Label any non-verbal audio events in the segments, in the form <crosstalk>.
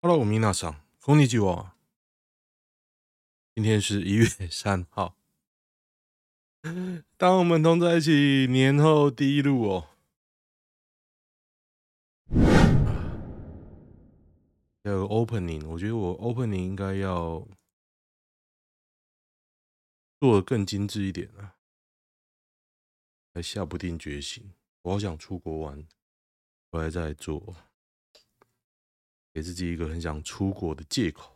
Hello，米娜桑，こんにちは。今天是一月三号，<laughs> 当我们同在一起，年后第一路哦。<sighs> 要有 opening，我觉得我 opening 应该要做得更精致一点啊，还下不定决心。我好想出国玩，回来再做， 给自己一个很想出国的借口。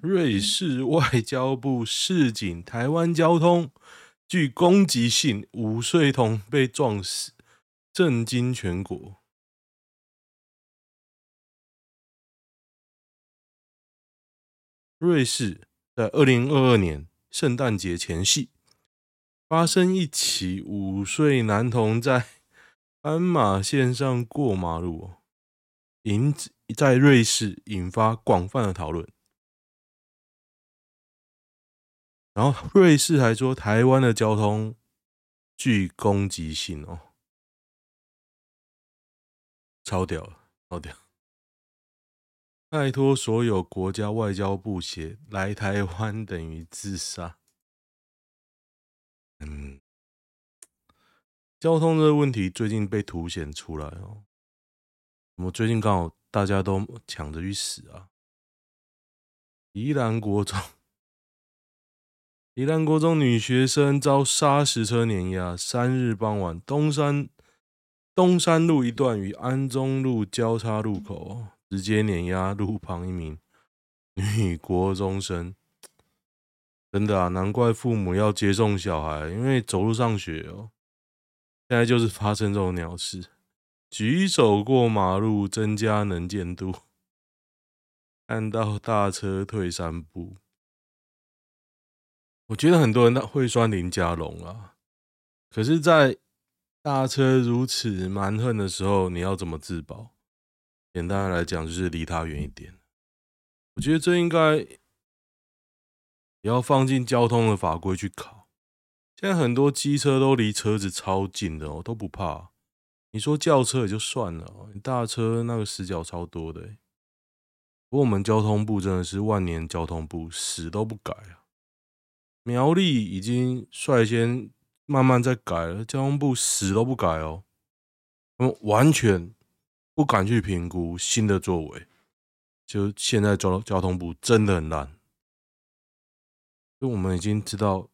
瑞士外交部示警：台湾交通具攻击性，五岁童被撞死，震惊全国。瑞士在二零二二年圣诞节前夕，发生一起五岁男童在斑马线上过马路，引在瑞士引发广泛的讨论。然后瑞士还说，台湾的交通具攻击性哦，超屌，超屌！拜托所有国家外交部写来台湾等于自杀。嗯，交通这个问题最近被凸显出来哦。我们最近刚好大家都抢着去死啊！宜兰国中，宜兰国中女学生遭砂石车碾压，三日傍晚，东山东山路一段与安中路交叉路口。直接碾压路旁一名女国中生，真的啊，难怪父母要接送小孩，因为走路上学哦。现在就是发生这种鸟事，举手过马路增加能见度，<laughs> 看到大车退三步。我觉得很多人会酸林家龙啊，可是，在大车如此蛮横的时候，你要怎么自保？简单的来讲，就是离他远一点。我觉得这应该也要放进交通的法规去考。现在很多机车都离车子超近的哦，都不怕。你说轿车也就算了，你大车那个死角超多的。不过我们交通部真的是万年交通部，死都不改啊。苗栗已经率先慢慢在改了，交通部死都不改哦，他们完全。不敢去评估新的作为，就现在交交通部真的很烂，就我们已经知道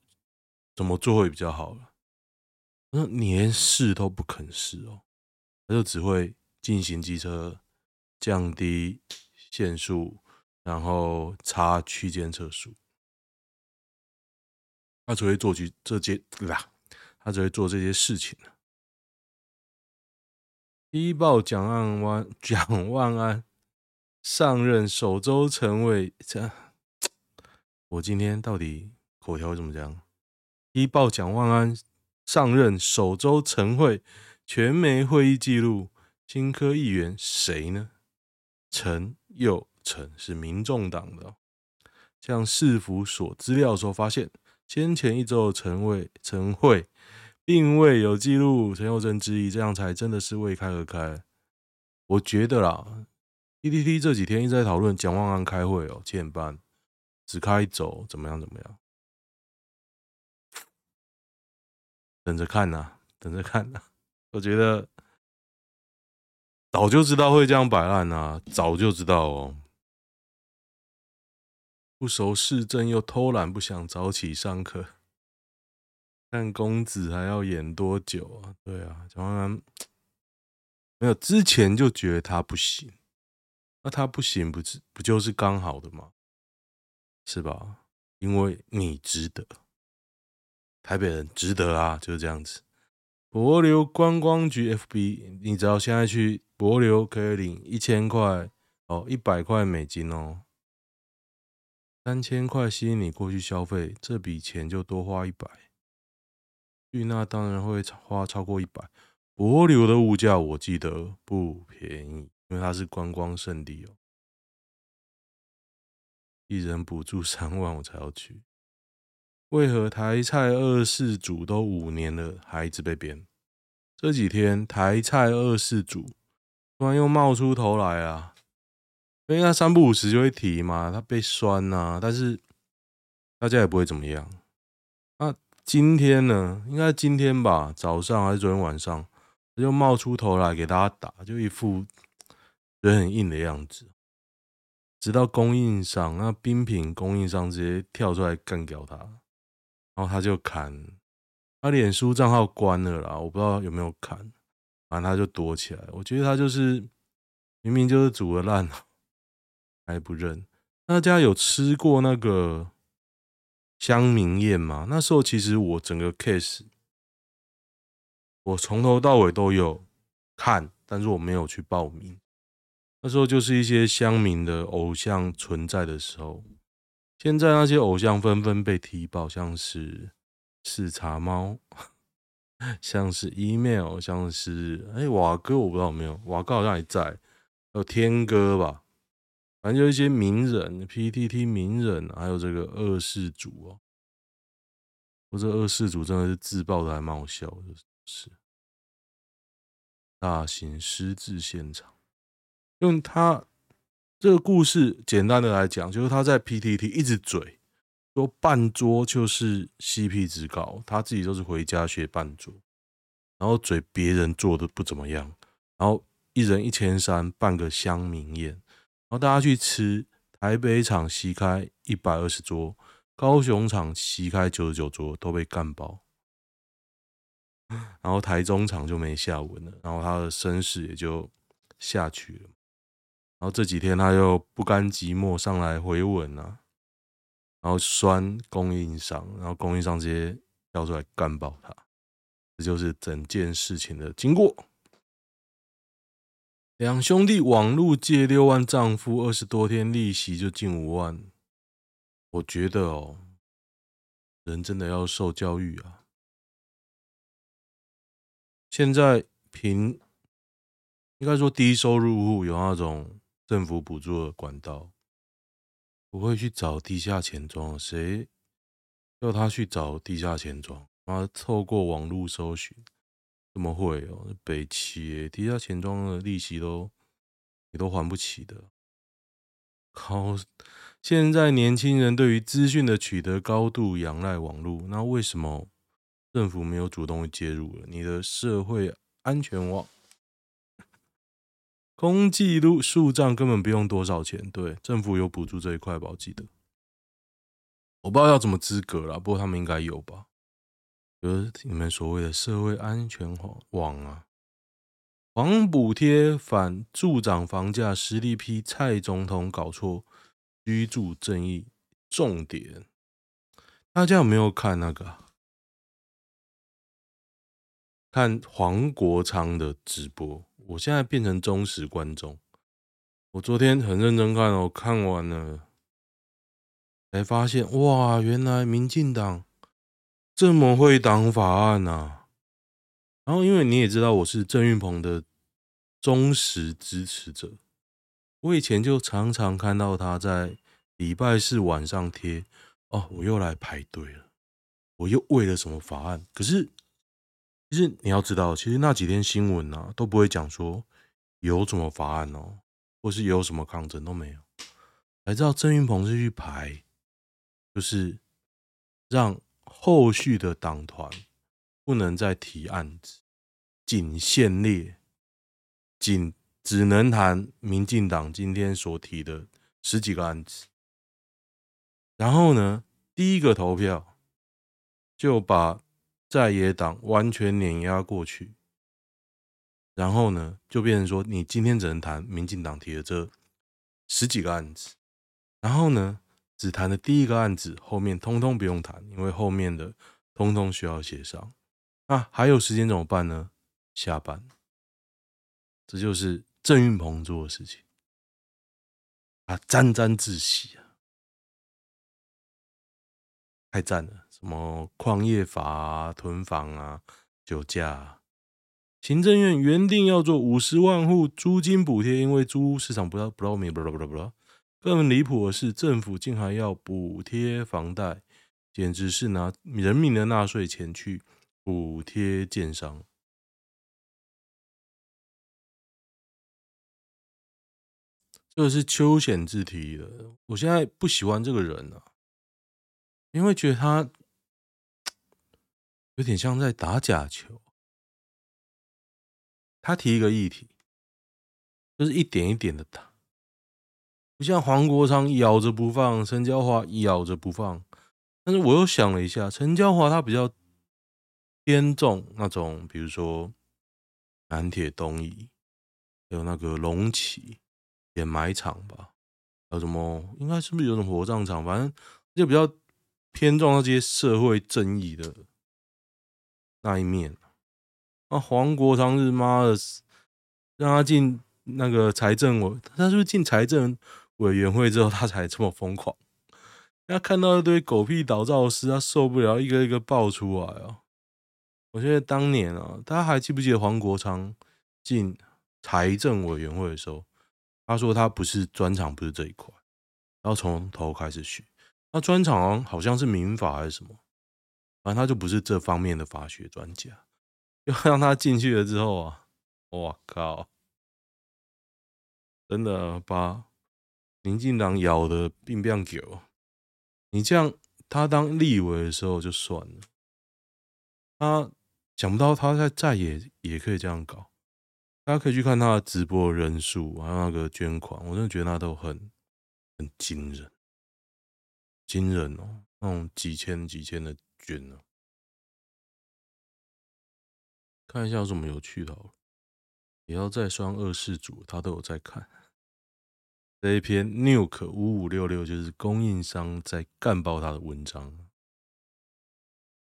怎么做会比较好了。那你连试都不肯试哦，他就只会进行机车降低限速，然后插区间测速，他只会做这这些啦，他只会做这些事情。踢爆蒋万安，蒋万安上任首周晨会，这我今天到底口条怎么讲？踢爆蒋万安上任首周晨会，全媒会议记录，新科议员谁呢？陈又成是民众党的，向市府索资料的时候发现，先前一周的晨会晨会。并未有记录，陈又成质疑，这样才真的是未开而开。我觉得啦，PTT 这几天一直在讨论蒋万安开会哦，七点半只开走，怎么样？怎么样？等着看呐，等着看呐。我觉得早就知道会这样摆烂啊，早就知道哦。不熟市政又偷懒，不想早起上课。看公子还要演多久啊？对啊，蒋万安没有之前就觉得他不行，那他不行不是不就是刚好的吗？是吧？因为你值得，台北人值得啊，就是这样子。帛琉观光局 FB，你只要现在去帛琉可以领一千块哦，一百块美金哦，三千块吸引你过去消费，这笔钱就多花一百。去那当然会花超过一百。帛琉的物价我记得不便宜，因为它是观光胜地哦。一人补助三万，我才要去。为何台菜二世祖都五年了，还一直被贬？这几天台菜二世祖突然又冒出头来啊！因为他三不五时就会提嘛，他被酸呐、啊，但是大家也不会怎么样。那今天呢？应该今天吧，早上还是昨天晚上，他就冒出头来给大家打，就一副人很硬的样子。直到供应商，那冰品供应商直接跳出来干掉他，然后他就砍，他脸书账号关了啦，我不知道有没有砍，反正他就躲起来。我觉得他就是明明就是煮的烂，还不认。大家有吃过那个乡民宴吗？那时候其实我整个 case，我从头到尾都有看，但是我没有去报名。那时候就是一些乡民的偶像存在的时候，现在那些偶像纷纷被踢爆，像是四叉猫，<laughs> 像是 email，像是哎瓦哥，我不知道有没有瓦哥好像还在，还有天哥吧，反正就一些名人，PTT 名人，还有这个二世祖哦，我这二世祖真的是自爆的还蛮好笑的，是大型失智现场。用他这个故事简单的来讲，就是他在 PTT 一直嘴说半桌就是 CP 值高，他自己就是回家学半桌，然后嘴别人做的不怎么样，然后一人一千三办个乡民宴，然后大家去吃，台北场席开一百二十桌，高雄场席开九十九桌都被干爆，<laughs> 然后台中场就没下文了，然后他的身世也就下去了。然后这几天他又不甘寂寞上来回文啊，然后酸供应商，然后供应商直接跳出来干爆他，这就是整件事情的经过。两兄弟网路借六万丈夫，二十多天利息就近五万，我觉得哦，人真的要受教育啊。现在凭应该说低收入户有那种。政府补助的管道，不会去找地下钱庄，谁要他去找地下钱庄？他透过网络搜寻，怎么会哦？北七地下钱庄的利息都你都还不起的。靠！现在年轻人对于资讯的取得高度仰赖网络，那为什么政府没有主动介入了？你的社会安全网？公记录树账根本不用多少钱，对，政府有补助这一块吧？我记得，我不知道要怎么资格啦，不过他们应该有吧？就是你们所谓的社会安全网啊，黄补贴反助长房价，实力批蔡总统搞错居住正义重点，大家有没有看那个？看黄国昌的直播？我现在变成忠实观众。我昨天很认真看，我看完了，才发现哇，原来民进党这么会挡法案呐！然后，因为你也知道我是郑运鹏的忠实支持者，我以前就常常看到他在礼拜四晚上贴哦，我又来排队了，我又为了什么法案？可是。其实你要知道，其实那几天新闻啊都不会讲说有什么法案哦，或是有什么抗争都没有。才知道郑云鹏是去排，就是让后续的党团不能再提案子，仅限列，仅只能谈民进党今天所提的十几个案子。然后呢，第一个投票就把。在野党完全碾压过去，然后呢，就变成说，你今天只能谈民进党提的这十几个案子，然后呢，只谈的第一个案子，后面通通不用谈，因为后面的通通需要协商。啊，还有时间怎么办呢？下班，这就是郑运鹏做的事情，啊，沾沾自喜啊，太赞了。什么矿业法、囤房啊、酒驾啊？行政院原定要做五十万户租金补贴，因为租市场不知道不知道没不不不。更离谱的是，政府竟还要补贴房贷，简直是拿人民的纳税钱去补贴建商。这个是邱显智提的。我现在不喜欢这个人啊，因为觉得他有点像在打假球。他提一个议题，就是一点一点的打，不像黄国昌咬着不放，陈椒华咬着不放。但是我又想了一下，陈椒华他比较偏重那种，比如说南铁东移，还有那个龙旗掩埋场吧，还有什么？应该是不是有什么火葬场？反正就比较偏重那些社会正义的那一面。啊，黄国昌是妈的，让他进那个财政委，他是不是进财政委员会之后，他才这么疯狂？他看到一堆狗屁倒灶师，他受不了，一个一个爆出来啊！我觉得当年啊，大家还记不记得黄国昌进财政委员会的时候，他说他不是专长，不是这一块，然后从头开始学。那专长好像是民法还是什么，反正他就不是这方面的法学专家。就让他进去了之后啊，我靠，真的把民进党咬的并不久。你这样，他当立委的时候就算了，他想不到他在在野也可以这样搞。大家可以去看他的直播人数，还有那个捐款，我真的觉得他都很很惊人，惊人哦，那种几千几千的捐呢。看一下有什么有趣的，也要再双二世祖，他都有在看。这一篇 Nuke 五五六六就是供应商在干爆他的文章，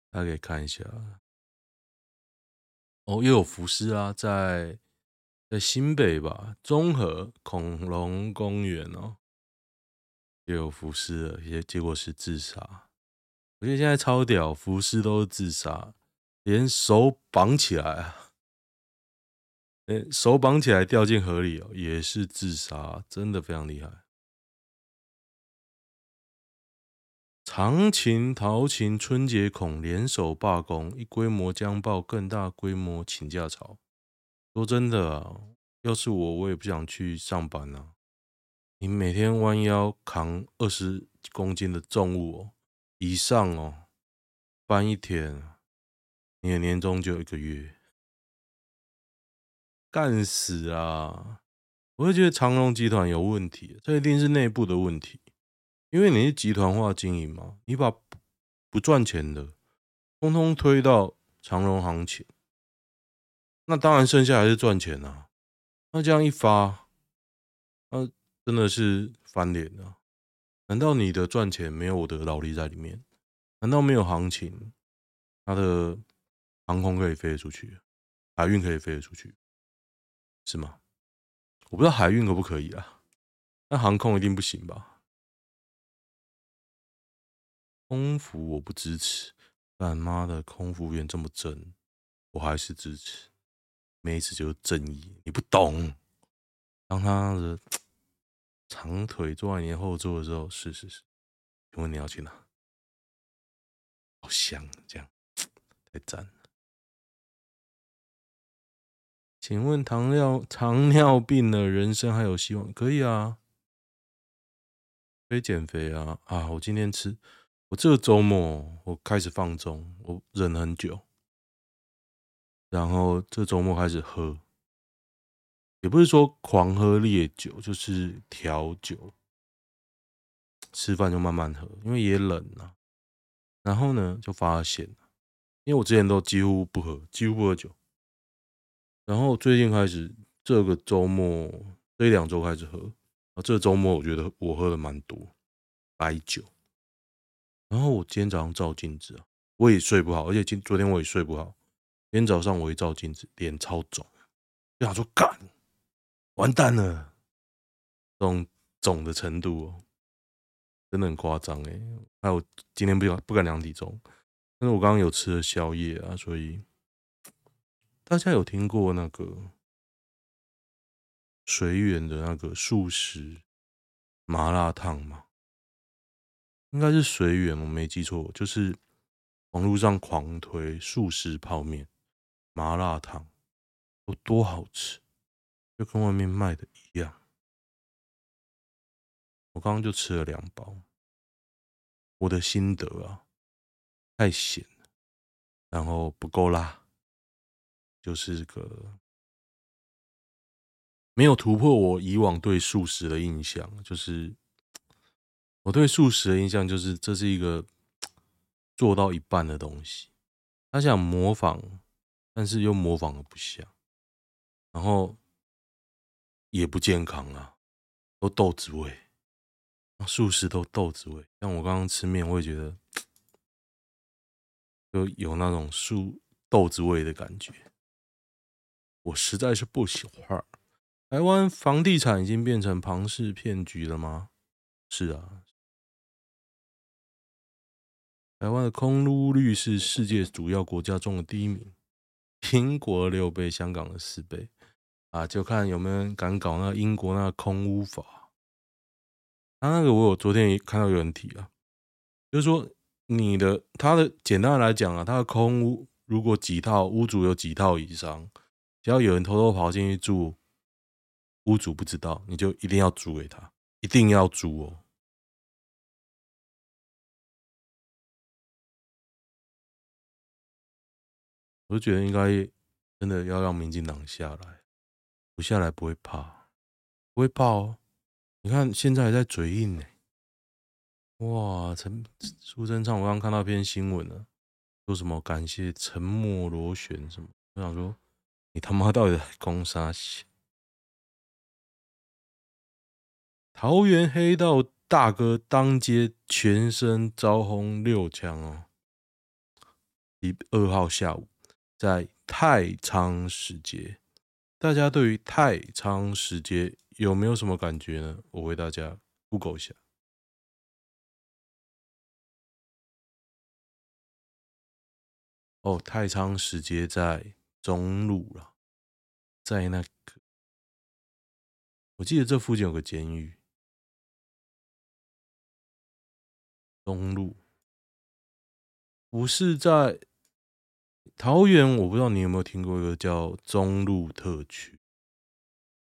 大家可以看一下。哦，又有福斯啊，在在新北吧，综合恐龙公园哦，又有福斯了，也结果是自杀。我觉得现在超屌，福斯都是自杀，连手绑起来啊。欸、手绑起来掉进河里哦，也是自杀，真的非常厉害。长琴、陶琴春节恐联手罢工，一规模将爆更大规模请假潮。说真的啊，要是我，我也不想去上班啊。你每天弯腰扛二十公斤的重物哦，以上哦，搬一天，你的年终就一个月。干死啊！我会觉得长荣集团有问题，这一定是内部的问题，因为你是集团化经营嘛，你把不赚钱的通通推到长荣行情，那当然剩下还是赚钱啊。那这样一发，那真的是翻脸了。难道你的赚钱没有我的劳力在里面？难道没有行情，它的航空可以飞得出去，海运可以飞得出去？是吗？我不知道海运可不可以啊？那航空一定不行吧？空服我不支持，但妈的空服员这么真，我还是支持。妹子就是正义，你不懂。当他的长腿坐在你后座的时候，是是是。请问你要去哪？好香，这样太赞了。请问糖尿糖尿病的人生还有希望？可以啊，可以减肥啊！啊，我今天吃，我这个周末我开始放纵，我忍很久，然后这周末开始喝，也不是说狂喝烈酒，就是调酒，吃饭就慢慢喝，因为也冷啊。然后呢，就发现，因为我之前都几乎不喝，几乎不喝酒。然后最近开始，这个周末这一两周开始喝啊。这个周末我觉得我喝的蛮多白酒。然后我今天早上照镜子啊，我也睡不好，而且今昨天我也睡不好。今天早上我一照镜子，脸超肿，就想说干，完蛋了，这种肿的程度哦，真的很夸张哎。还有今天不敢不敢量体重，但是我刚刚有吃了宵夜啊，所以。大家有听过那个随缘的那个素食麻辣烫吗？应该是随缘，我没记错，就是网络上狂推素食泡面、麻辣烫，有多好吃，就跟外面卖的一样。我刚刚就吃了两包。我的心得啊，太咸了，然后不够辣，就是个没有突破我以往对素食的印象。就是我对素食的印象，就是这是一个做到一半的东西，他想模仿，但是又模仿的不像，然后也不健康啊，都豆子味。素食都豆子味，像我刚刚吃面，我也觉得 <tsk> 就有那种素豆子味的感觉，我实在是不喜欢。台湾房地产已经变成庞氏骗局了吗？是啊，台湾的空屋率是世界主要国家中的第一名，英国六倍，香港的四倍啊，就看有没有人敢搞那英国那个空屋法。他那个我有昨天也看到有人提啊，就是说你的他的简单来讲啊，他的空屋如果几套屋主有几套以上，只要有人偷偷跑进去住，屋主不知道，你就一定要租给他，一定要租哦。我就觉得应该真的要让民进党下来，不下来不会怕，不会怕哦。你看，现在还在嘴硬呢。哇，陈苏贞昌，我刚刚看到一篇新闻了，说什么感谢沉默螺旋什么？我想说，你他妈到底在攻啥？桃园黑道大哥当街全身遭轰六枪哦！一二号下午在太仓使节，大家对于太仓使节。有没有什么感觉呢？我为大家 Google 一下。哦，太仓使节在中路了，在那个，我记得这附近有个监狱。中路不是在桃园，我不知道你有没有听过一个叫中路特区。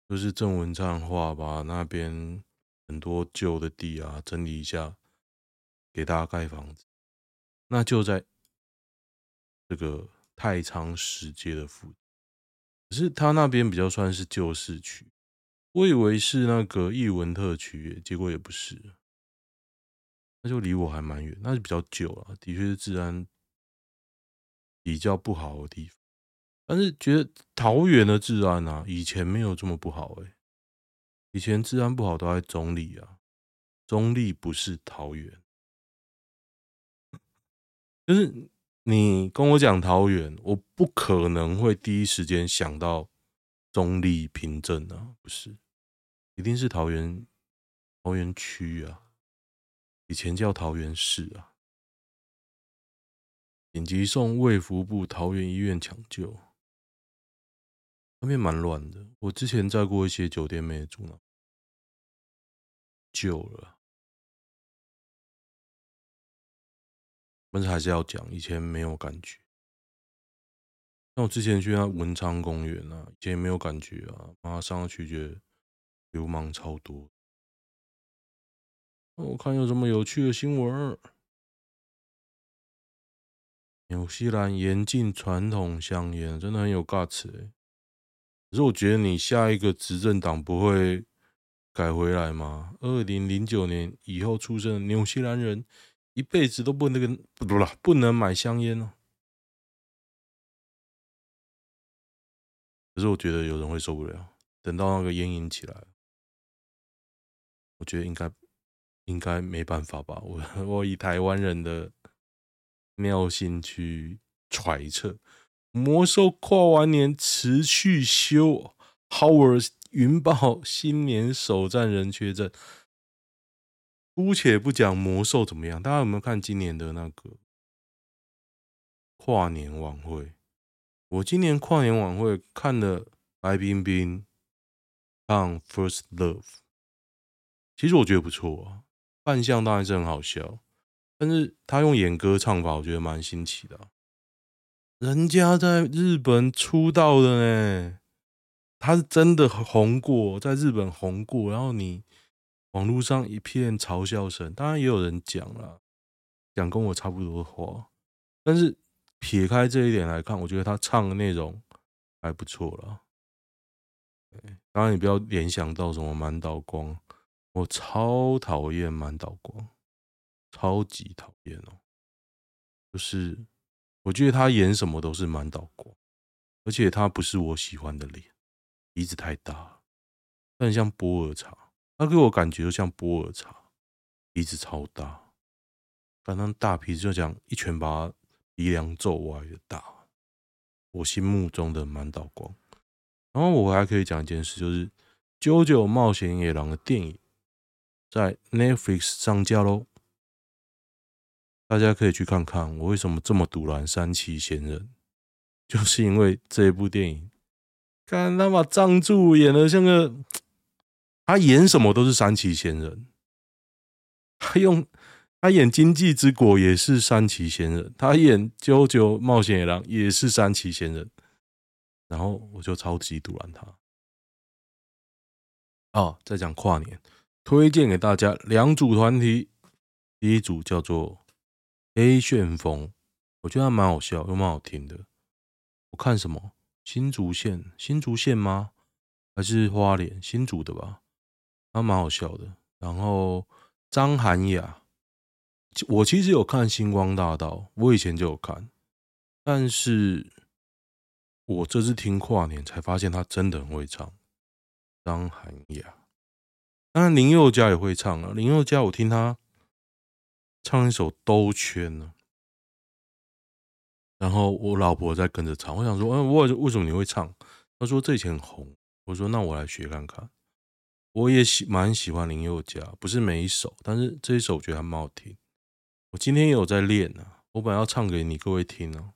就是郑文灿话，把那边很多旧的地啊整理一下，给大家盖房子。那就在这个太仓使节的附近，可是他那边比较算是旧市区，我以为是那个艺文特区，结果也不是，那就离我还蛮远，那是比较旧了，的确是治安比较不好的地方。但是觉得桃园的治安啊，以前没有这么不好诶、以前治安不好都在中坜啊，中坜不是桃园。就是你跟我讲桃园，我不可能会第一时间想到中坜平镇啊，不是，一定是桃园桃园区啊，以前叫桃园市啊。紧急送卫福部桃园医院抢救。那边蛮乱的，我之前在过一些酒店没住呢，旧了，但是还是要讲，以前没有感觉。那我之前去那文昌公园啊，以前也没有感觉啊，马上去觉得流氓超多。我看有什么有趣的新闻？纽西兰严禁传统香烟，真的很有 guts 欸。可是我觉得你下一个执政党不会改回来吗？二零零九年以后出生的纽西兰人一辈子都不能跟不不了，不能买香烟哦。可是我觉得有人会受不了，等到那个烟瘾起来，我觉得应该应该没办法吧。我 <laughs> 我以台湾人的尿性去揣测。魔兽跨完年持续休，Howard 云豹新年首战人缺阵。姑且不讲魔兽怎么样，大家有没有看今年的那个跨年晚会？我今年跨年晚会看了白冰冰唱《First Love》，其实我觉得不错啊，扮相当然是很好笑，但是他用演歌唱法，我觉得蛮新奇的。人家在日本出道的呢，他是真的红过，在日本红过。然后你网络上一片嘲笑声，当然也有人讲了，讲跟我差不多的话，但是撇开这一点来看，我觉得他唱的内容还不错了。当然，你不要联想到什么满岛光，我超讨厌满岛光，超级讨厌哦。就是我觉得他演什么都是满岛光，而且他不是我喜欢的脸，鼻子太大，他很像波尔茶，他给我感觉就像波尔茶，鼻子超大，反正大鼻子就讲一拳把他鼻梁揍歪的大，我心目中的满岛光。然后我还可以讲一件事，就是《JoJo 冒险野狼》的电影在 Netflix 上架喽，大家可以去看看。我为什么这么赌烂山崎贤人，<laughs> 就是因为这一部电影，看他把藏柱演的像个，他演什么都是山崎贤人，他用他演《今际之国》也是山崎贤人，他演《九九冒险野狼》也是山崎贤人。然后我就超级赌烂他。哦，再讲跨年，推荐给大家两组团体。第一组叫做黑旋风，我觉得还蛮好笑又蛮好听的。我看什么新竹县？新竹县吗？还是花莲？新竹的吧？他蛮好笑的。然后张涵雅，我其实有看《星光大道》，我以前就有看，但是。我这次听跨年才发现他真的很会唱，张涵雅。当然林宥嘉也会唱啊，林宥嘉我听他唱一首《兜圈》呢，然后我老婆在跟着唱，我想说，嗯，为为什么你会唱？她说这以前很红，我说那我来学看看。我也喜蛮喜欢林宥嘉，不是每一首，但是这一首我觉得还蛮好听。我今天也有在练呢，我本来要唱给你各位听呢。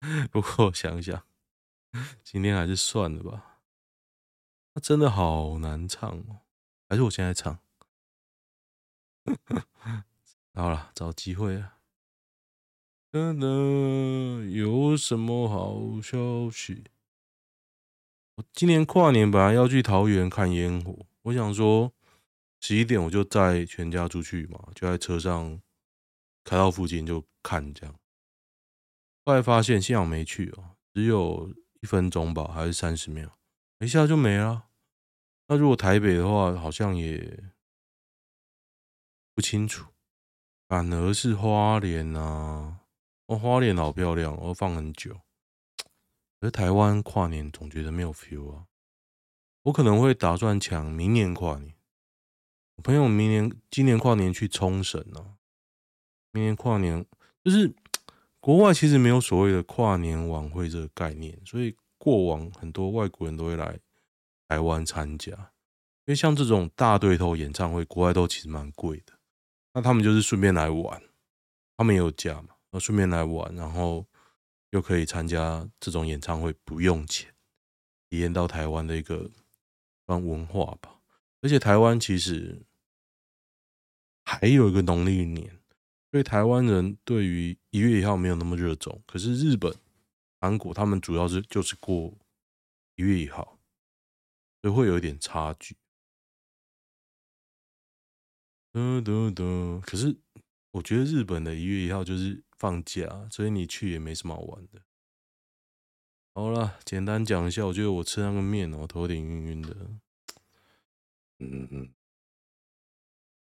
<laughs> 不过我想一想，今天还是算了吧。他真的好难唱哦，还是我现在唱？<laughs> 好了，找机会啊。等等，有什么好消息？我今年跨年本来要去桃园看烟火，我想说十一点我就载全家出去嘛，就在车上开到附近就看这样。后来发现幸好没去哦，只有一分钟吧，还是三十秒，一下就没了。那如果台北的话，好像也不清楚。反而是花莲啊，哦，花莲好漂亮，我放很久。而台湾跨年总觉得没有 feel 啊。我可能会打算抢明年跨年。我朋友明年、今年跨年去冲绳呢，明年跨年就是。国外其实没有所谓的跨年晚会这个概念，所以过往很多外国人都会来台湾参加。因为像这种大对头演唱会，国外都其实蛮贵的。那他们就是顺便来玩，他们也有假嘛，那顺便来玩，然后又可以参加这种演唱会，不用钱，体验到台湾的一个算文化吧。而且台湾其实还有一个农历年。所以台湾人对于一月一号没有那么热衷，可是日本、韩国他们主要是就是过一月一号，所以会有一点差距。嘟嘟嘟。可是我觉得日本的一月一号就是放假，所以你去也没什么好玩的。好了，简单讲一下，我觉得我吃那个面哦，头有点晕晕的。嗯嗯。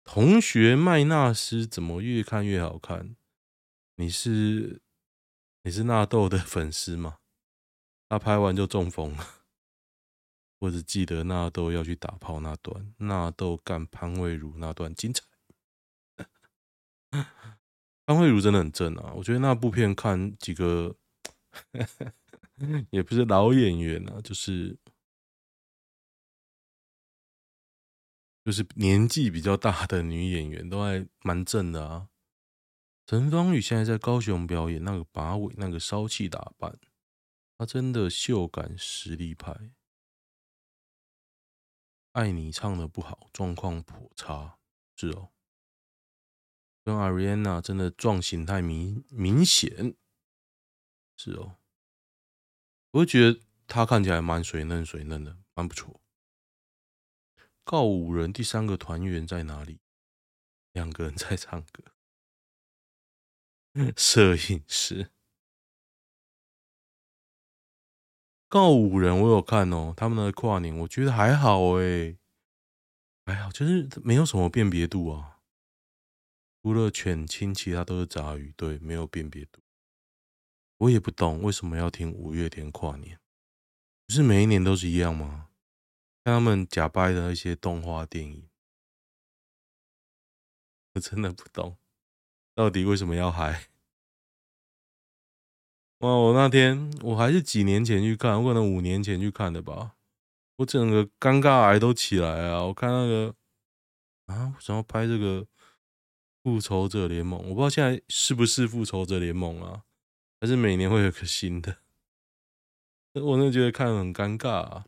同学麦纳斯怎么越看越好看？你是你是纳豆的粉丝吗？他拍完就中风了。我只记得纳豆要去打炮那段，纳豆干潘慧茹那段精彩。<laughs> 潘慧茹真的很正啊！我觉得那部片看几个，<laughs> 也不是老演员啊，就是。就是年纪比较大的女演员都还蛮正的啊。陈芳语现在在高雄表演，那个把尾，那个骚气打扮，她真的秀感实力派。爱你唱的不好，状况颇差，是哦。跟 Ariana 真的撞型太明明显，是哦。我觉得她看起来蛮水嫩水嫩的，蛮不错。告五人第三个团员在哪里？两个人在唱歌。<laughs> 摄影师。告五人我有看哦，他们的跨年我觉得还好诶，还好，就是没有什么辨别度啊。除了犬青，其他都是杂鱼，对，没有辨别度。我也不懂为什么要听五月天跨年，不是每一年都是一样吗？看他们假掰的那些动画电影，<laughs> 我真的不懂，到底为什么要嗨？哇！我那天我还是几年前去看，我可能五年前去看的吧。我整个尴尬癌都起来啊！我看那个啊，为什么要拍这个复仇者联盟？我不知道现在是不是复仇者联盟啊？还是每年会有个新的？我那觉得看很尴尬啊！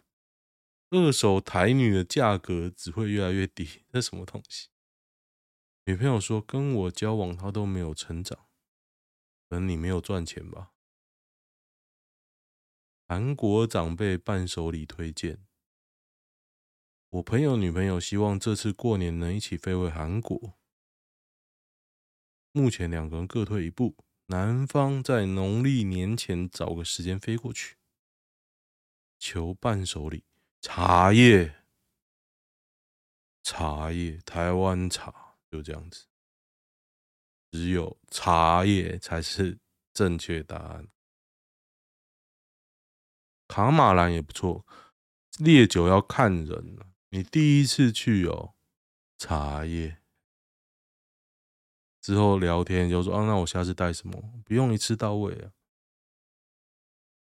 二手台女的价格只会越来越低，这什么东西？女朋友说跟我交往，她都没有成长，可能你没有赚钱吧？韩国长辈伴手礼推荐，我朋友女朋友希望这次过年能一起飞回韩国。目前两个人各退一步，男方在农历年前找个时间飞过去，求伴手礼。茶叶，茶叶，台湾茶就这样子，只有茶叶才是正确答案。卡马兰也不错，烈酒要看人。你第一次去哦，茶叶之后聊天就说啊，那我下次带什么？不用一次到位啊。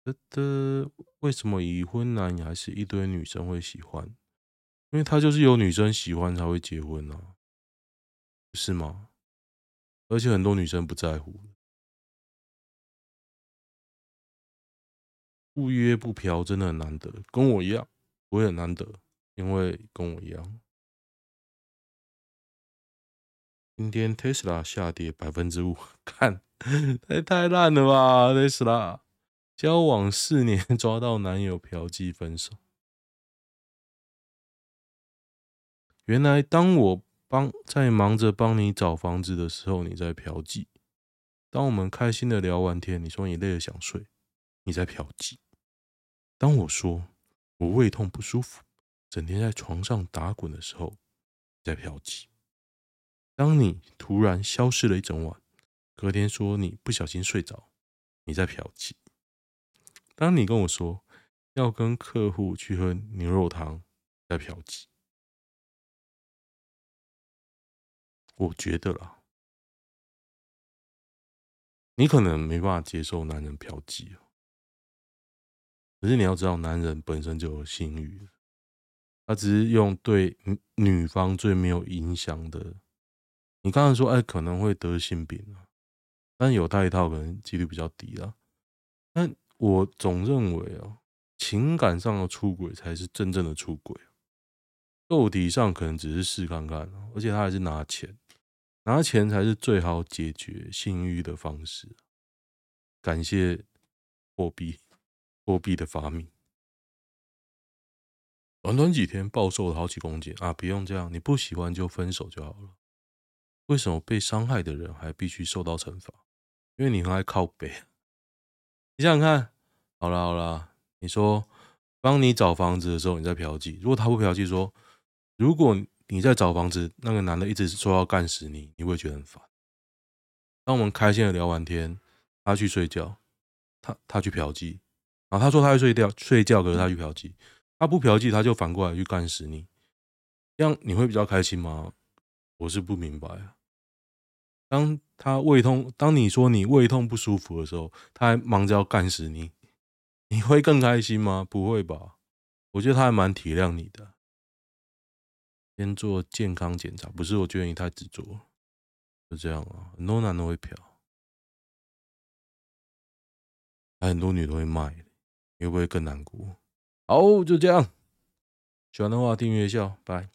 得得，为什么已婚男还是一堆女生会喜欢？因为他就是有女生喜欢才会结婚啊，不是吗？而且很多女生不在乎。不约不嫖真的很难得，跟我一样，我也很难得，因为跟我一样。今天特斯拉下跌百分之五，<laughs> 看，太太烂了吧！特斯拉交往四年 <laughs> 抓到男友嫖妓分手。原来当我帮在忙着帮你找房子的时候，你在嫖妓；当我们开心的聊完天，你说你累了想睡，你在嫖妓。当我说我胃痛不舒服，整天在床上打滚的时候，在嫖妓。当你突然消失了一整晚，隔天说你不小心睡着，你在嫖妓。当你跟我说要跟客户去喝牛肉汤，在嫖妓。我觉得啦，你可能没办法接受男人嫖妓哦。可是你要知道，男人本身就有性欲，他只是用对女方最没有影响的。你刚才说，哎，可能会得性病啊，但有带一套可能几率比较低啊。但我总认为啊，情感上的出轨才是真正的出轨，肉体上可能只是试看看，而且他还是拿钱，拿钱才是最好解决性欲的方式。感谢货币。货币的发明，短短几天暴瘦了好几公斤啊！不用这样，你不喜欢就分手就好了。为什么被伤害的人还必须受到惩罚？因为你很爱靠北。你想想看，好了好了，你说帮你找房子的时候你在嫖妓，如果他不嫖妓，说如果你在找房子，那个男的一直说要干死你，你会觉得很烦。当我们开心的聊完天，他去睡觉，他他去嫖妓。啊，他说他会睡觉，睡觉，可是他去嫖妓，他不嫖妓，他就反过来去干死你，这样你会比较开心吗？我是不明白啊。当他胃痛，当你说你胃痛不舒服的时候，他还忙着要干死你，你会更开心吗？不会吧？我觉得他还蛮体谅你的。先做健康检查，不是？我觉得你太执着，就这样啊。很多男的会嫖，还很多女的会卖。你会不会更难过？好，就这样。喜欢的话，订阅一下，拜。